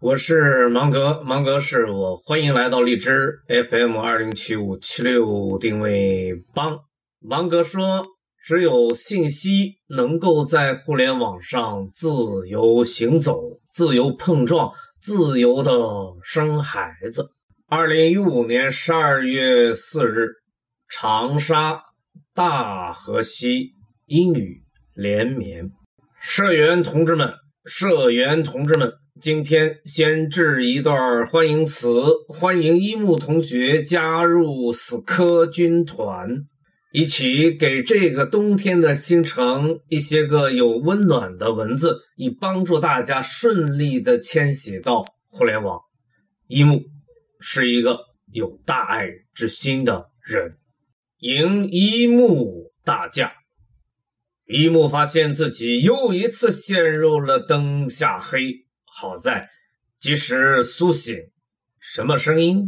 我是芒格，芒格是我，欢迎来到荔枝 FM 二零七五七六定位帮。芒格说，只有信息能够在互联网上自由行走、自由碰撞、自由的生孩子。二零一五年十二月四日，长沙大河西阴雨连绵，社员同志们。社员同志们，今天先致一段欢迎词，欢迎一木同学加入死磕军团，一起给这个冬天的新城一些个有温暖的文字，以帮助大家顺利的迁徙到互联网。一木是一个有大爱之心的人，迎一木大驾。一木发现自己又一次陷入了灯下黑，好在及时苏醒。什么声音？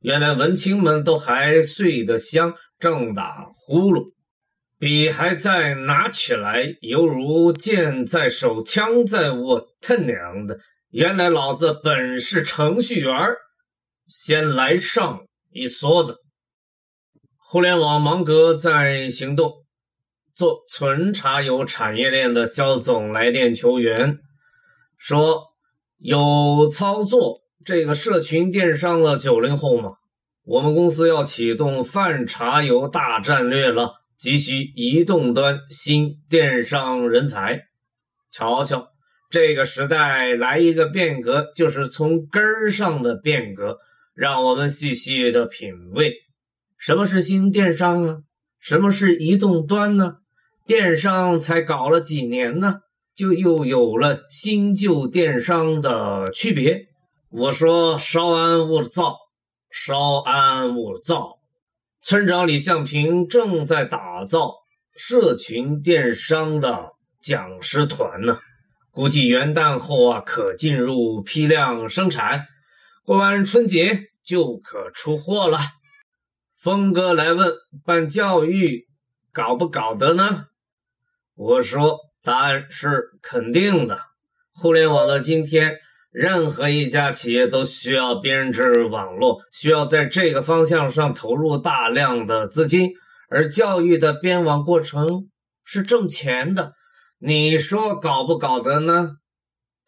原来文青们都还睡得香，正打呼噜，笔还在拿起来，犹如剑在手，枪在握。他娘的！原来老子本是程序员先来上一梭子。互联网芒格在行动。做纯茶油产业链的肖总来电求援，说有操作这个社群电商的九零后吗？我们公司要启动泛茶油大战略了，急需移动端新电商人才。瞧瞧，这个时代来一个变革，就是从根儿上的变革。让我们细细的品味，什么是新电商啊？什么是移动端呢？电商才搞了几年呢，就又有了新旧电商的区别。我说稍安勿躁，稍安勿躁。村长李向平正在打造社群电商的讲师团呢，估计元旦后啊可进入批量生产，过完春节就可出货了。峰哥来问办教育搞不搞得呢？我说，答案是肯定的。互联网的今天，任何一家企业都需要编织网络，需要在这个方向上投入大量的资金。而教育的编网过程是挣钱的，你说搞不搞得呢？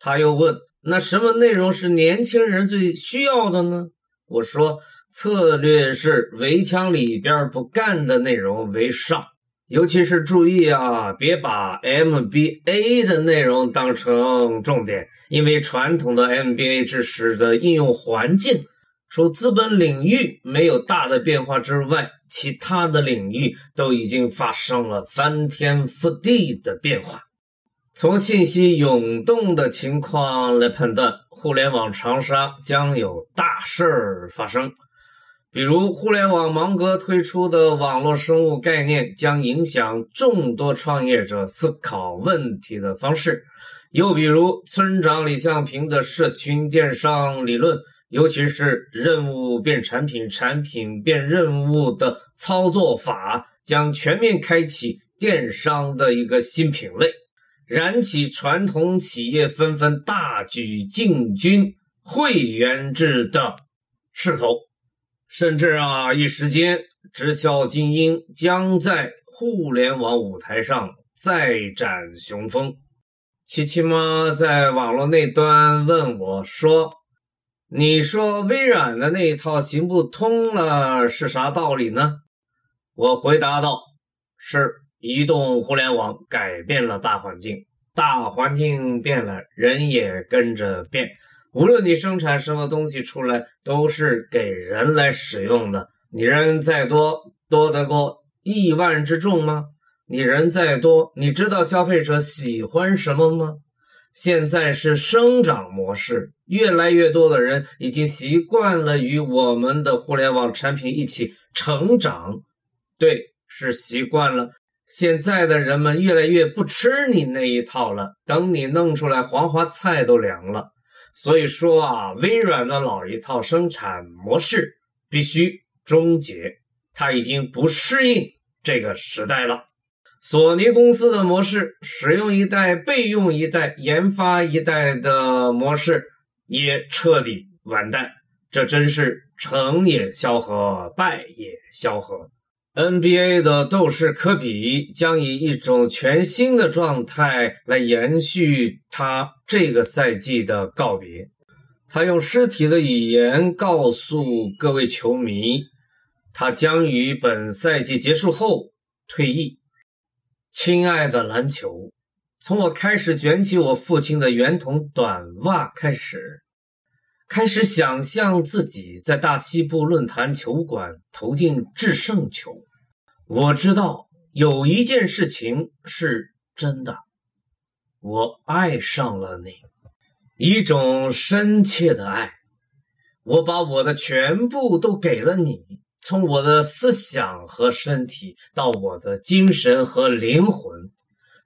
他又问：那什么内容是年轻人最需要的呢？我说，策略是围墙里边不干的内容为上。尤其是注意啊，别把 MBA 的内容当成重点，因为传统的 MBA 知识的应用环境，除资本领域没有大的变化之外，其他的领域都已经发生了翻天覆地的变化。从信息涌动的情况来判断，互联网长沙将有大事儿发生。比如，互联网芒格推出的网络生物概念将影响众多创业者思考问题的方式；又比如，村长李向平的社群电商理论，尤其是任务变产品、产品变任务的操作法，将全面开启电商的一个新品类，燃起传统企业纷纷大举进军会员制的势头。甚至啊，一时间，直销精英将在互联网舞台上再展雄风。琪琪妈在网络那端问我说：“你说微软的那一套行不通了，是啥道理呢？”我回答道：“是移动互联网改变了大环境，大环境变了，人也跟着变。”无论你生产什么东西出来，都是给人来使用的。你人再多，多得过亿万之众吗？你人再多，你知道消费者喜欢什么吗？现在是生长模式，越来越多的人已经习惯了与我们的互联网产品一起成长。对，是习惯了。现在的人们越来越不吃你那一套了。等你弄出来，黄花菜都凉了。所以说啊，微软的老一套生产模式必须终结，它已经不适应这个时代了。索尼公司的模式，使用一代备用一代，研发一代的模式，也彻底完蛋。这真是成也萧何，败也萧何。NBA 的斗士科比将以一种全新的状态来延续他这个赛季的告别。他用尸体的语言告诉各位球迷，他将于本赛季结束后退役。亲爱的篮球，从我开始卷起我父亲的圆筒短袜开始。开始想象自己在大西部论坛球馆投进制胜球。我知道有一件事情是真的，我爱上了你，一种深切的爱。我把我的全部都给了你，从我的思想和身体到我的精神和灵魂。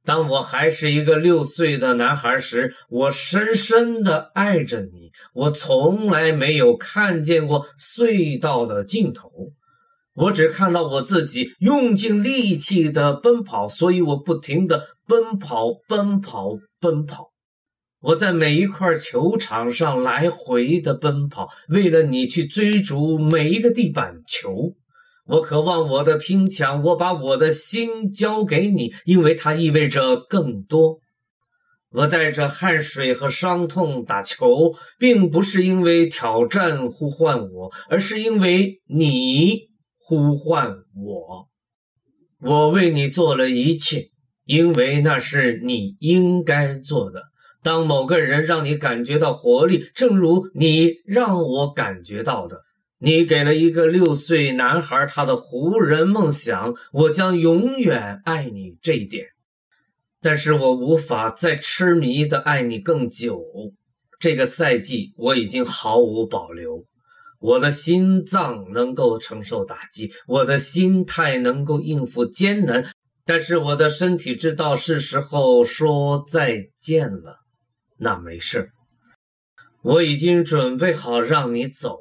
当我还是一个六岁的男孩时，我深深的爱着你。我从来没有看见过隧道的尽头，我只看到我自己用尽力气的奔跑，所以我不停的奔跑，奔跑，奔跑。我在每一块球场上来回的奔跑，为了你去追逐每一个地板球。我渴望我的拼抢，我把我的心交给你，因为它意味着更多。我带着汗水和伤痛打球，并不是因为挑战呼唤我，而是因为你呼唤我。我为你做了一切，因为那是你应该做的。当某个人让你感觉到活力，正如你让我感觉到的。你给了一个六岁男孩他的湖人梦想，我将永远爱你这一点，但是我无法再痴迷的爱你更久。这个赛季我已经毫无保留，我的心脏能够承受打击，我的心态能够应付艰难，但是我的身体知道是时候说再见了。那没事，我已经准备好让你走。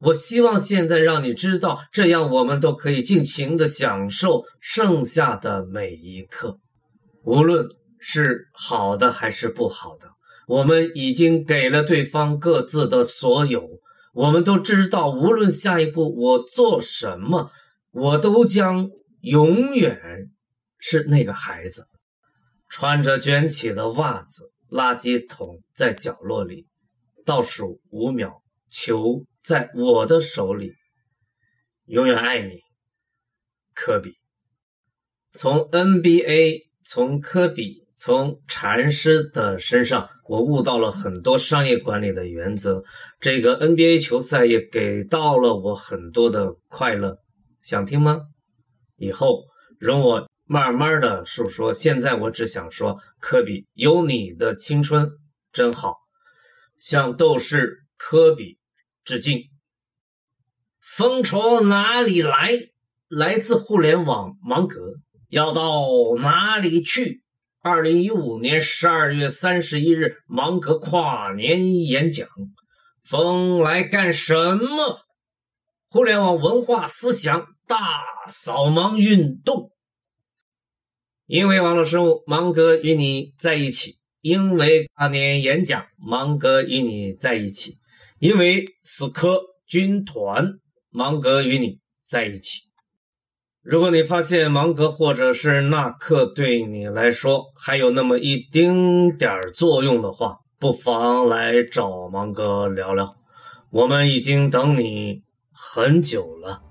我希望现在让你知道，这样我们都可以尽情的享受剩下的每一刻，无论是好的还是不好的。我们已经给了对方各自的所有，我们都知道，无论下一步我做什么，我都将永远是那个孩子，穿着卷起的袜子，垃圾桶在角落里，倒数五秒，球。在我的手里，永远爱你，科比。从 NBA，从科比，从禅师的身上，我悟到了很多商业管理的原则。这个 NBA 球赛也给到了我很多的快乐。想听吗？以后容我慢慢的述说。现在我只想说，科比，有你的青春真好，向斗士科比。致敬。风从哪里来？来自互联网芒格。要到哪里去？二零一五年十二月三十一日，芒格跨年演讲。风来干什么？互联网文化思想大扫盲运动。因为网络生物，芒格与你在一起。因为跨年演讲，芒格与你在一起。因为死磕军团，芒格与你在一起。如果你发现芒格或者是纳克对你来说还有那么一丁点儿作用的话，不妨来找芒格聊聊。我们已经等你很久了。